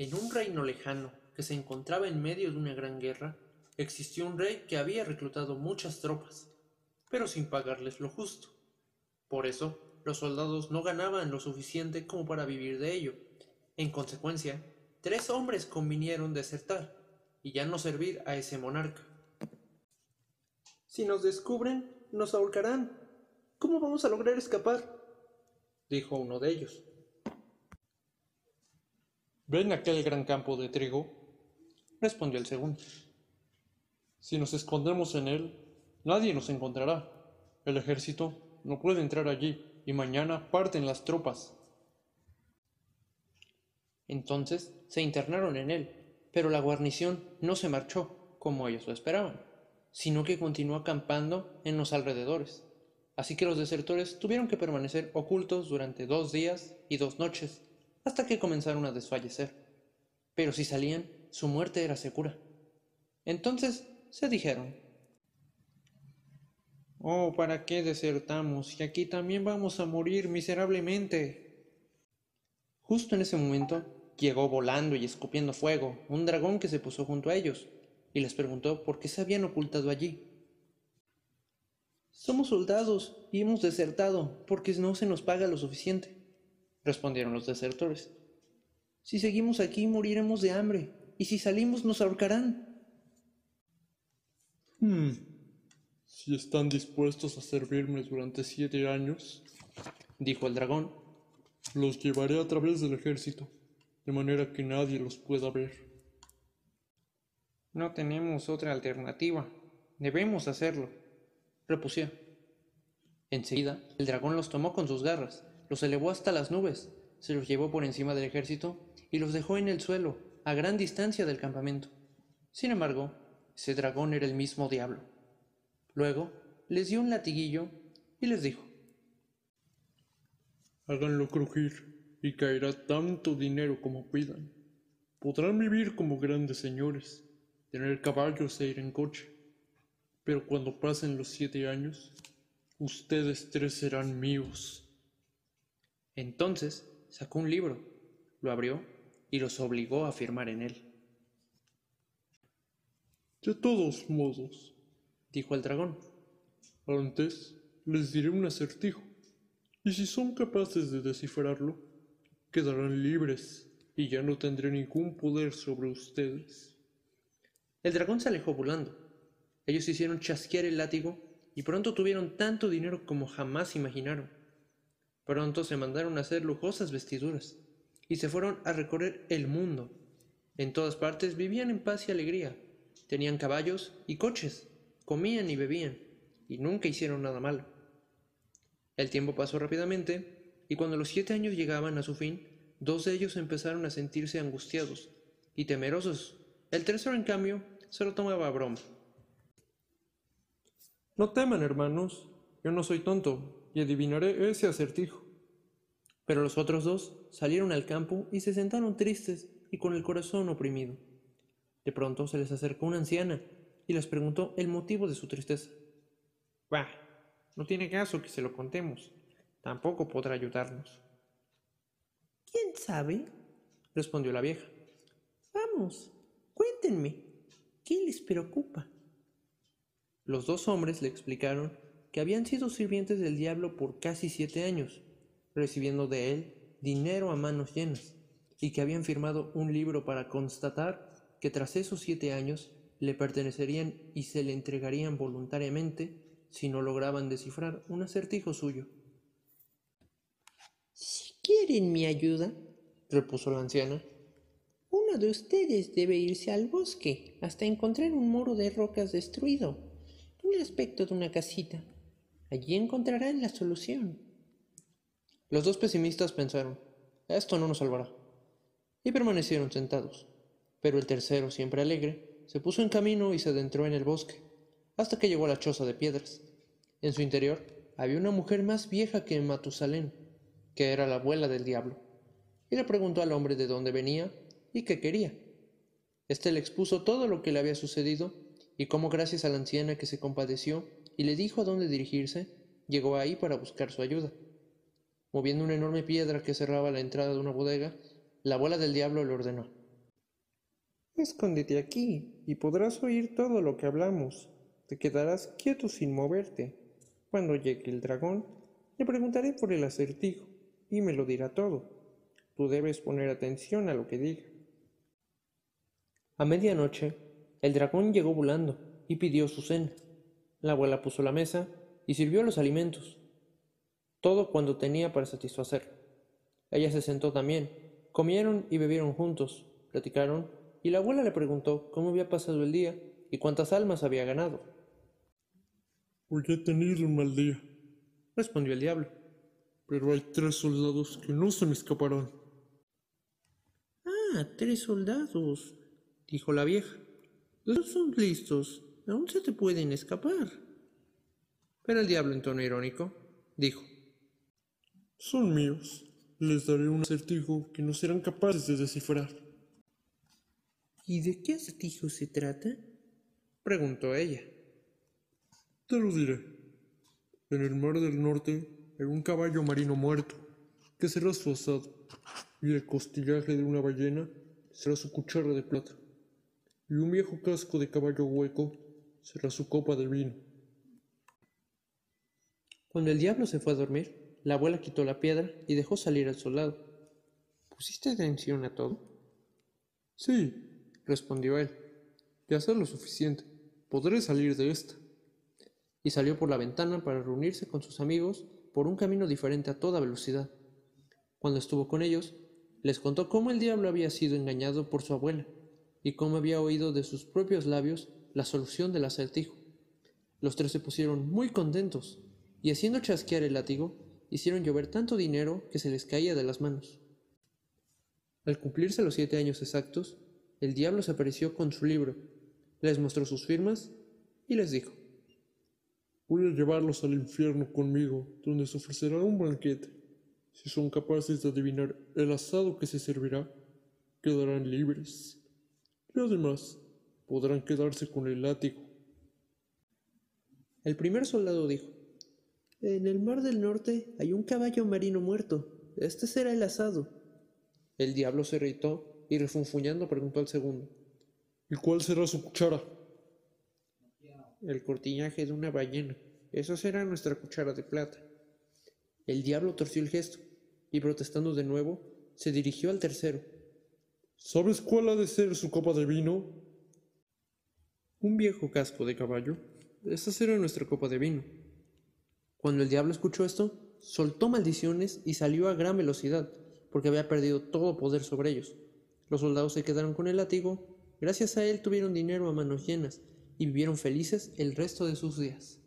En un reino lejano que se encontraba en medio de una gran guerra, existió un rey que había reclutado muchas tropas, pero sin pagarles lo justo. Por eso, los soldados no ganaban lo suficiente como para vivir de ello. En consecuencia, tres hombres convinieron desertar y ya no servir a ese monarca. Si nos descubren, nos ahorcarán. ¿Cómo vamos a lograr escapar? dijo uno de ellos. ¿Ven aquel gran campo de trigo? respondió el segundo. Si nos escondemos en él, nadie nos encontrará. El ejército no puede entrar allí y mañana parten las tropas. Entonces se internaron en él, pero la guarnición no se marchó, como ellos lo esperaban, sino que continuó acampando en los alrededores. Así que los desertores tuvieron que permanecer ocultos durante dos días y dos noches hasta que comenzaron a desfallecer. Pero si salían, su muerte era segura. Entonces se dijeron, Oh, ¿para qué desertamos? Y aquí también vamos a morir miserablemente. Justo en ese momento llegó volando y escupiendo fuego un dragón que se puso junto a ellos y les preguntó por qué se habían ocultado allí. Somos soldados y hemos desertado porque no se nos paga lo suficiente respondieron los desertores. Si seguimos aquí moriremos de hambre, y si salimos nos ahorcarán. Hmm. Si están dispuestos a servirme durante siete años, dijo el dragón, los llevaré a través del ejército, de manera que nadie los pueda ver. No tenemos otra alternativa. Debemos hacerlo, repusieron. Enseguida, el dragón los tomó con sus garras los elevó hasta las nubes, se los llevó por encima del ejército y los dejó en el suelo, a gran distancia del campamento. Sin embargo, ese dragón era el mismo diablo. Luego les dio un latiguillo y les dijo, Háganlo crujir y caerá tanto dinero como pidan. Podrán vivir como grandes señores, tener caballos e ir en coche. Pero cuando pasen los siete años, ustedes tres serán míos. Entonces sacó un libro, lo abrió y los obligó a firmar en él. De todos modos, dijo el dragón, antes les diré un acertijo, y si son capaces de descifrarlo, quedarán libres y ya no tendré ningún poder sobre ustedes. El dragón se alejó volando. Ellos hicieron chasquear el látigo y pronto tuvieron tanto dinero como jamás imaginaron. Pronto se mandaron a hacer lujosas vestiduras y se fueron a recorrer el mundo. En todas partes vivían en paz y alegría. Tenían caballos y coches, comían y bebían, y nunca hicieron nada malo. El tiempo pasó rápidamente, y cuando los siete años llegaban a su fin, dos de ellos empezaron a sentirse angustiados y temerosos. El tercero, en cambio, se lo tomaba a broma. No teman, hermanos, yo no soy tonto, y adivinaré ese acertijo. Pero los otros dos salieron al campo y se sentaron tristes y con el corazón oprimido. De pronto se les acercó una anciana y les preguntó el motivo de su tristeza. Bah, no tiene caso que se lo contemos. Tampoco podrá ayudarnos. ¿Quién sabe? respondió la vieja. Vamos, cuéntenme, ¿qué les preocupa? Los dos hombres le explicaron que habían sido sirvientes del diablo por casi siete años, recibiendo de él dinero a manos llenas, y que habían firmado un libro para constatar que tras esos siete años le pertenecerían y se le entregarían voluntariamente si no lograban descifrar un acertijo suyo. Si quieren mi ayuda, repuso la anciana, uno de ustedes debe irse al bosque hasta encontrar un muro de rocas destruido, con el aspecto de una casita. Allí encontrarán la solución. Los dos pesimistas pensaron, esto no nos salvará, y permanecieron sentados. Pero el tercero, siempre alegre, se puso en camino y se adentró en el bosque, hasta que llegó a la choza de piedras. En su interior había una mujer más vieja que Matusalén, que era la abuela del diablo, y le preguntó al hombre de dónde venía y qué quería. Este le expuso todo lo que le había sucedido y cómo gracias a la anciana que se compadeció y le dijo a dónde dirigirse, llegó ahí para buscar su ayuda. Moviendo una enorme piedra que cerraba la entrada de una bodega, la abuela del diablo le ordenó, Escóndete aquí y podrás oír todo lo que hablamos. Te quedarás quieto sin moverte. Cuando llegue el dragón, le preguntaré por el acertijo y me lo dirá todo. Tú debes poner atención a lo que diga. A medianoche, el dragón llegó volando y pidió su cena. La abuela puso la mesa y sirvió los alimentos, todo cuando tenía para satisfacer. Ella se sentó también, comieron y bebieron juntos, platicaron, y la abuela le preguntó cómo había pasado el día y cuántas almas había ganado. Hoy he tenido un mal día, respondió el diablo. Pero hay tres soldados que no se me escaparán. Ah, tres soldados, dijo la vieja. Los son listos, aún se te pueden escapar. Pero el diablo en tono irónico dijo, Son míos. Les daré un acertijo que no serán capaces de descifrar. ¿Y de qué acertijo se trata? preguntó ella. Te lo diré. En el mar del norte hay un caballo marino muerto, que será su asado, y el costillaje de una ballena será su cuchara de plata, y un viejo casco de caballo hueco será su copa de vino. Cuando el diablo se fue a dormir, la abuela quitó la piedra y dejó salir al soldado. ¿Pusiste atención a todo? Sí, respondió él. De hacer lo suficiente, podré salir de esta. Y salió por la ventana para reunirse con sus amigos por un camino diferente a toda velocidad. Cuando estuvo con ellos, les contó cómo el diablo había sido engañado por su abuela y cómo había oído de sus propios labios la solución del acertijo. Los tres se pusieron muy contentos y haciendo chasquear el látigo, hicieron llover tanto dinero que se les caía de las manos. Al cumplirse los siete años exactos, el diablo se apareció con su libro, les mostró sus firmas y les dijo, Voy a llevarlos al infierno conmigo, donde se ofrecerá un banquete. Si son capaces de adivinar el asado que se servirá, quedarán libres. Y además, podrán quedarse con el látigo. El primer soldado dijo, En el mar del norte hay un caballo marino muerto. Este será el asado. El diablo se irritó y refunfuñando preguntó al segundo, ¿Y cuál será su cuchara? El cortiñaje de una ballena. Esa será nuestra cuchara de plata. El diablo torció el gesto y protestando de nuevo, se dirigió al tercero. ¿Sabes cuál ha de ser su copa de vino? Un viejo casco de caballo. Será nuestra copa de vino. Cuando el diablo escuchó esto, soltó maldiciones y salió a gran velocidad, porque había perdido todo poder sobre ellos. Los soldados se quedaron con el látigo, gracias a él tuvieron dinero a manos llenas y vivieron felices el resto de sus días.